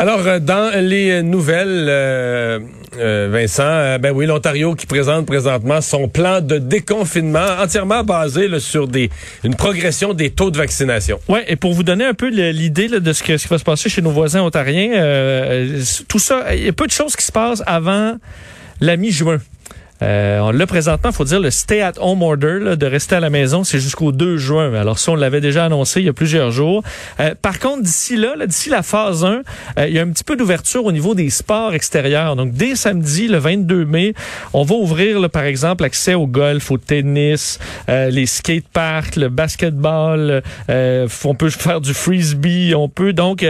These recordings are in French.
Alors, euh, dans les nouvelles, euh, euh, Vincent, ben oui, l'Ontario qui présente présentement son plan de déconfinement entièrement basé sur des une progression des taux de vaccination. Ouais, et pour vous donner un peu l'idée de ce, ce qui va se passer chez nos voisins ontariens, tout ça, il y a peu de choses qui se passent avant la mi-juin. Euh, l'a présentement, faut dire le stay at home order de rester à la maison, c'est jusqu'au 2 juin. Alors ça, on l'avait déjà annoncé il y a plusieurs jours. Euh, par contre, d'ici là, d'ici la phase 1, euh, il y a un petit peu d'ouverture au niveau des sports extérieurs. Donc dès samedi, le 22 mai, on va ouvrir par exemple l'accès au golf, au tennis, les skateparks, le basketball. on peut faire du frisbee. On peut donc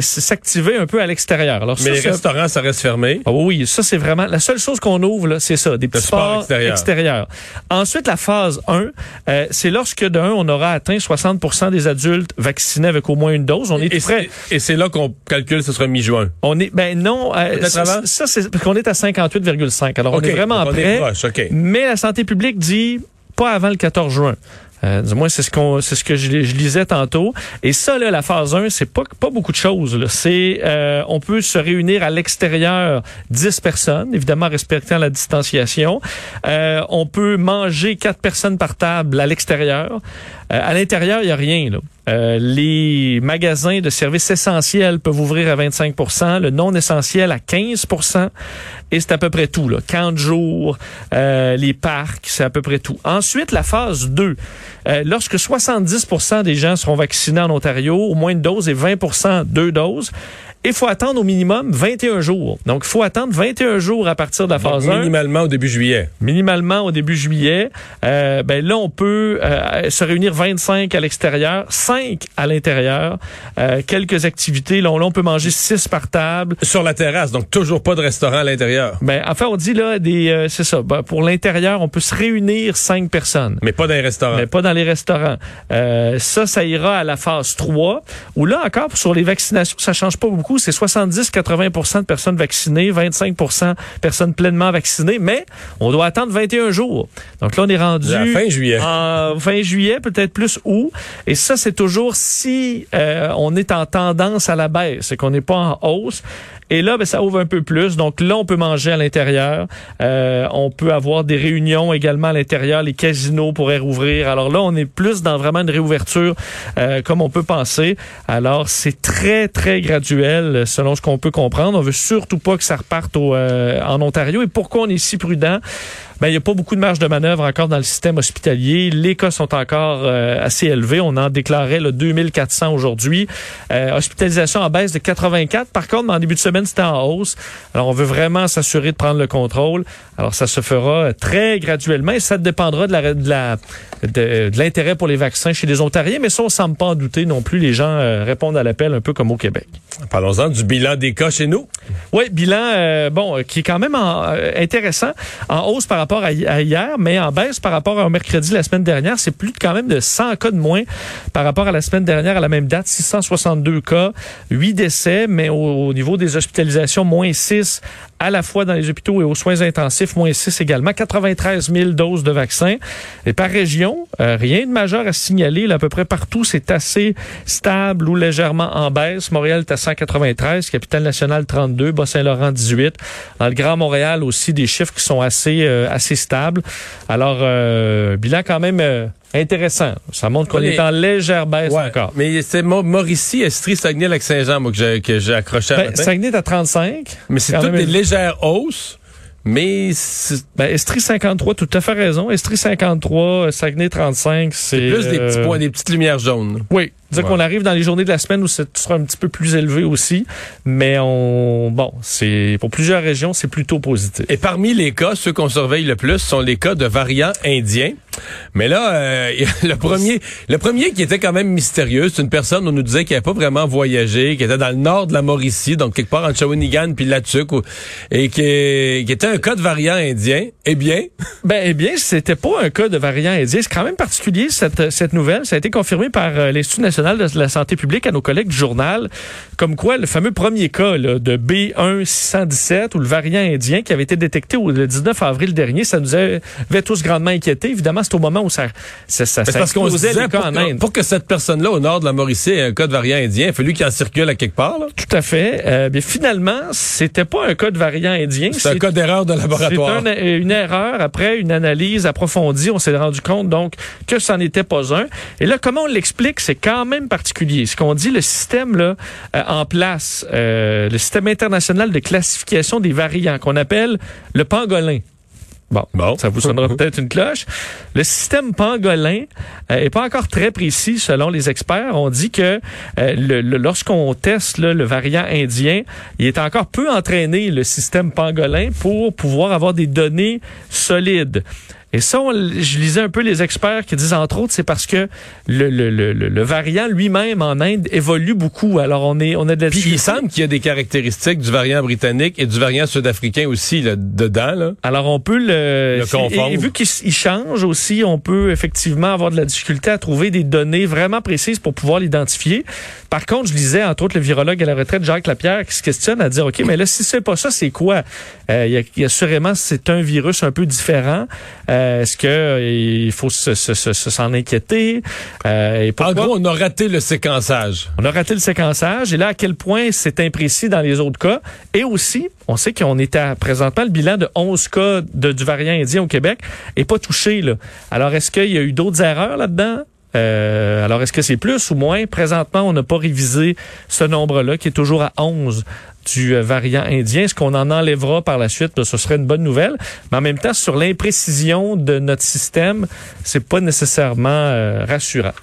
s'activer un peu à l'extérieur. Alors mais les restaurants, ça reste fermé. Ah oui, ça c'est vraiment la seule chose qu'on ouvre c'est ça des petits sports, extérieurs. Ensuite, la phase 1, euh, c'est lorsque d'un, on aura atteint 60% des adultes vaccinés avec au moins une dose. On est et, prêt. Et c'est là qu'on calcule ce sera mi-juin. On est ben non, euh, ça, ça c'est parce qu'on est à 58,5. Alors on est vraiment prêt. Mais la santé publique dit pas avant le 14 juin. Euh, du moins, c'est ce qu'on, c'est ce que je, lisais tantôt. Et ça, là, la phase 1, c'est pas, pas beaucoup de choses. C'est, euh, on peut se réunir à l'extérieur 10 personnes, évidemment respectant la distanciation. Euh, on peut manger quatre personnes par table à l'extérieur. Euh, à l'intérieur, il y a rien. Là. Euh, les magasins de services essentiels peuvent ouvrir à 25% le non essentiel à 15% et c'est à peu près tout. Là. 40 jours, euh, les parcs, c'est à peu près tout. Ensuite, la phase 2. Euh, lorsque 70% des gens seront vaccinés en Ontario, au moins une dose et 20% deux doses, il faut attendre au minimum 21 jours. Donc, il faut attendre 21 jours à partir de la phase Donc, Minimalement au début juillet. Minimalement au début juillet. Euh, ben là, on peut euh, se réunir 25 à l'extérieur, 5 à l'intérieur. Euh, quelques activités. Là, on peut manger 6 par table. Sur la terrasse, donc toujours pas de restaurant à l'intérieur. Ben, enfin, on dit là, des, euh, c'est ça. Ben, pour l'intérieur, on peut se réunir 5 personnes. Mais pas dans les restaurants. Mais pas dans les restaurants. Euh, ça, ça ira à la phase 3. Où là, encore, sur les vaccinations, ça change pas beaucoup c'est 70-80 de personnes vaccinées, 25% personnes pleinement vaccinées, mais on doit attendre 21 jours. Donc là, on est rendu... À fin juillet. En fin juillet, peut-être plus août. Et ça, c'est toujours si euh, on est en tendance à la baisse, c'est qu'on n'est pas en hausse. Et là, ben, ça ouvre un peu plus. Donc là, on peut manger à l'intérieur. Euh, on peut avoir des réunions également à l'intérieur. Les casinos pourraient rouvrir. Alors là, on est plus dans vraiment une réouverture euh, comme on peut penser. Alors, c'est très, très graduel selon ce qu'on peut comprendre. On veut surtout pas que ça reparte au, euh, en Ontario. Et pourquoi on est si prudent? Ben, il n'y a pas beaucoup de marge de manœuvre encore dans le système hospitalier. Les cas sont encore euh, assez élevés. On en déclarait le 2400 aujourd'hui. Euh, hospitalisation en baisse de 84. Par contre, en début de semaine, c'était en hausse. Alors, on veut vraiment s'assurer de prendre le contrôle. Alors, ça se fera très graduellement et ça dépendra de la, de la l'intérêt pour les vaccins chez les Ontariens, mais ça, on semble pas en douter non plus. Les gens euh, répondent à l'appel un peu comme au Québec. Parlons-en du bilan des cas chez nous. Oui, bilan, bon, qui est quand même intéressant, en hausse par rapport à, hier, mais en baisse par rapport au mercredi la semaine dernière. C'est plus quand même de 100 cas de moins par rapport à la semaine dernière à la même date. 662 cas, 8 décès, mais au, niveau des hospitalisations, moins 6 à la fois dans les hôpitaux et aux soins intensifs, moins 6 également. 93 000 doses de vaccins. Et par région, euh, rien de majeur à signaler. Là, à peu près partout, c'est assez stable ou légèrement en baisse. Montréal est à 193, Capitale-Nationale 32, Bas-Saint-Laurent 18. Dans le Grand Montréal aussi, des chiffres qui sont assez euh, assez stable. Alors, euh, bilan quand même euh, intéressant. Ça montre qu'on est en légère baisse encore. Mais c'est Mauricie, Estrie, Saguenay, Lac-Saint-Jean, moi, que j'ai accroché ben, Saguenay est à 35. Mais c'est toutes des légères hausses. Mais ben, Estrie 53, tout à fait raison. Estrie 53, Saguenay 35, c'est plus des petits euh, points, des petites lumières jaunes. Oui, dire qu'on arrive dans les journées de la semaine où ce sera un petit peu plus élevé aussi, mais on bon, c'est pour plusieurs régions, c'est plutôt positif. Et parmi les cas, ceux qu'on surveille le plus sont les cas de variants indiens. Mais là, euh, le premier, le premier qui était quand même mystérieux, c'est une personne on nous disait qu'il n'avait pas vraiment voyagé, qui était dans le nord de la Mauricie, donc quelque part entre Shawinigan puis Latuc, et qui, qui, était un cas de variant indien. Eh bien, ben eh bien, c'était pas un cas de variant indien. C'est quand même particulier cette cette nouvelle. Ça a été confirmé par euh, l'Institut national de la santé publique à nos collègues du journal, comme quoi le fameux premier cas de B1617 ou le variant indien qui avait été détecté le 19 avril dernier, ça nous avait tous grandement inquiétés. Évidemment, c'est au moment où ça, ça, ça, Mais c'est ça parce qu'on disait, pour, en que, pour que cette personne-là, au nord de la Mauricie, ait un cas de variant indien, il fallu qu'il en circule à quelque part. là. Tout à fait. Euh, bien, finalement, c'était pas un cas de variant indien. C'est un cas d'erreur de C'est laboratoire. un- une erreur. Après une analyse approfondie, on s'est rendu compte donc que ça n'était pas un. Et là, comment on l'explique, c'est quand même particulier. Ce qu'on dit, le système là euh, en place, euh, le système international de classification des variants qu'on appelle le pangolin. Bon, Bon. ça vous sonnera peut-être une cloche. Le système pangolin euh, est pas encore très précis selon les experts. On dit que euh, le- le- lorsqu'on teste là, le variant indien, il est encore peu entraîné le système pangolin pour pouvoir avoir des données solides. Et ça, on- je lisais un peu les experts qui disent entre autres, c'est parce que le, le, le, le- variant lui-même en Inde évolue beaucoup. Alors on est on a de la Puis il semble qu'il y a des caractéristiques du variant britannique et du variant sud-africain aussi là, dedans. Là. Alors on peut le, Le confondre. et, et vu qu'il change aussi, on peut effectivement avoir de la difficulté à trouver des données vraiment précises pour pouvoir l'identifier. Par contre, je lisais entre autres le virologue à la retraite Jacques Lapierre qui se questionne à dire ok, mais là si c'est pas ça, c'est quoi? Euh, Il y, a, y a assurément c'est un virus un peu différent. Euh, Est-ce que euh, il faut se, se- se- se- s'en inquiéter? Euh, et En gros, on a raté le séquençage. On a raté le séquençage et là, à quel point c'est imprécis dans les autres cas? Et aussi, on sait qu'on est à présentement le bilan de 11 cas de, du variant indien au Québec est pas touché. Là. Alors, est-ce qu'il y a eu d'autres erreurs là-dedans? Euh, alors, est-ce que c'est plus ou moins? Présentement, on n'a pas révisé ce nombre-là, qui est toujours à 11 du euh, variant indien. Est-ce qu'on en enlèvera par la suite? Ce serait une bonne nouvelle. Mais en même temps, sur l'imprécision de notre système, c'est pas nécessairement euh, rassurant.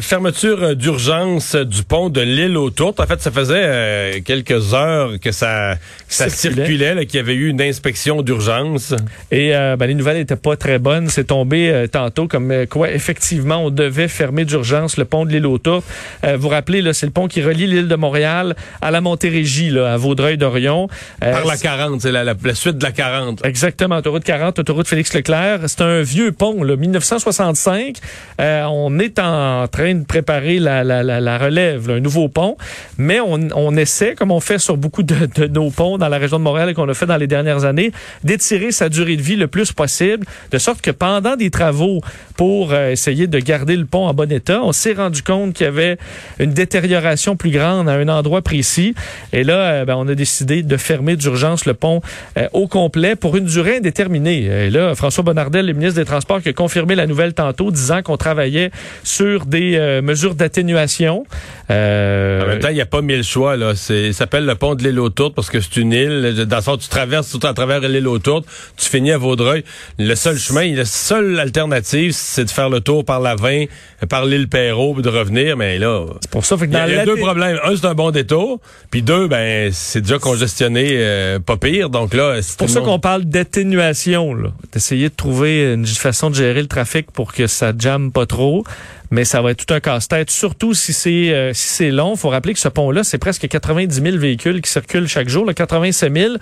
Fermeture d'urgence du pont de l'île aux Tourtes. En fait, ça faisait quelques heures que ça, ça Circulait. circulait, là, qu'il y avait eu une inspection d'urgence. Et euh, ben, les nouvelles n'étaient pas très bonnes. C'est tombé euh, tantôt comme euh, quoi, effectivement, on devait fermer d'urgence le pont de l'île aux Tourtes. Euh, vous rappelez, là, c'est le pont qui relie l'île de Montréal à la Montérégie, là, à Vaudreuil-Dorion. Euh, Par la 40, c'est la, la, la suite de la 40. Exactement, autoroute 40, autoroute Félix Leclerc. C'est un vieux pont, là, 1965. Euh, on est en train de préparer la, la, la, la relève, là, un nouveau pont, mais on, on essaie, comme on fait sur beaucoup de, de nos ponts dans la région de Montréal et qu'on a fait dans les dernières années, d'étirer sa durée de vie le plus possible, de sorte que pendant des travaux pour euh, essayer de garder le pont en bon état, on s'est rendu compte qu'il y avait une détérioration plus grande à un endroit précis. Et là, euh, ben, on a décidé de fermer d'urgence le pont euh, au complet pour une durée indéterminée. Et là, François Bonnardel, le ministre des Transports, qui a confirmé la nouvelle tantôt, disant qu'on travaillait sur des mesures d'atténuation. En même temps, il n'y a pas mille choix. Il s'appelle le pont de l'île aux parce que c'est une île. Dans le sens, tu traverses tout à travers l'île aux Tourtes, tu finis à Vaudreuil. Le seul chemin, la seule alternative, c'est de faire le tour par la 20, par l'île Perrault, puis de revenir. Mais là, c'est pour ça que il y dans a, il y a deux problèmes. Un, c'est un bon détour. Puis deux, ben c'est déjà congestionné, euh, pas pire. Donc là, c'est pour ça qu'on parle d'atténuation. D'essayer de trouver une façon de gérer le trafic pour que ça jamme pas trop. Mais ça va être tout un casse-tête, surtout si c'est euh, si c'est long. faut rappeler que ce pont-là, c'est presque 90 000 véhicules qui circulent chaque jour, là, 87 000.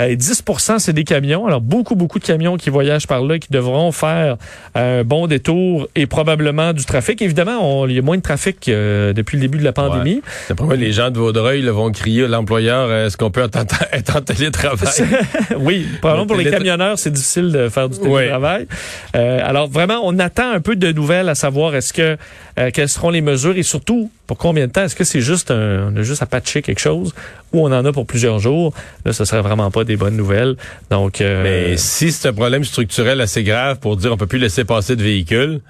Euh, et 10 c'est des camions. Alors, beaucoup, beaucoup de camions qui voyagent par là, qui devront faire un bon détour et probablement du trafic. Évidemment, on- il y a moins de trafic euh, depuis le début de la pandémie. D'après moi, les gens de Vaudreuil là, vont crier à l'employeur euh, est-ce qu'on peut être en, télétravail? Oui, probablement pour les camionneurs, c'est difficile de faire du télétravail. Euh, alors vraiment, on attend un peu de nouvelles à savoir est-ce que euh, quelles seront les mesures et surtout pour combien de temps? Est-ce que c'est juste un, on a juste à patcher quelque chose ou on en a pour plusieurs jours? Là, ce serait vraiment pas des bonnes nouvelles. Donc, euh, Mais si c'est un problème structurel assez grave pour dire on peut plus laisser passer de véhicules,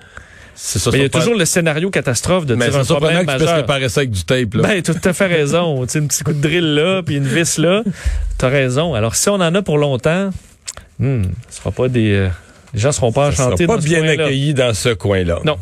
c'est ça. mais il y a toujours le scénario catastrophe de Mais dire un problème que tu réparer ça avec du tape. Là. Ben, tout à fait raison. tu sais, un petit coup de drill là, puis une vis là. T'as raison. Alors, si on en a pour longtemps, hmm, ce sera pas des, euh, les gens seront pas enchantés. sera pas bien coin-là. accueilli dans ce coin-là. Non.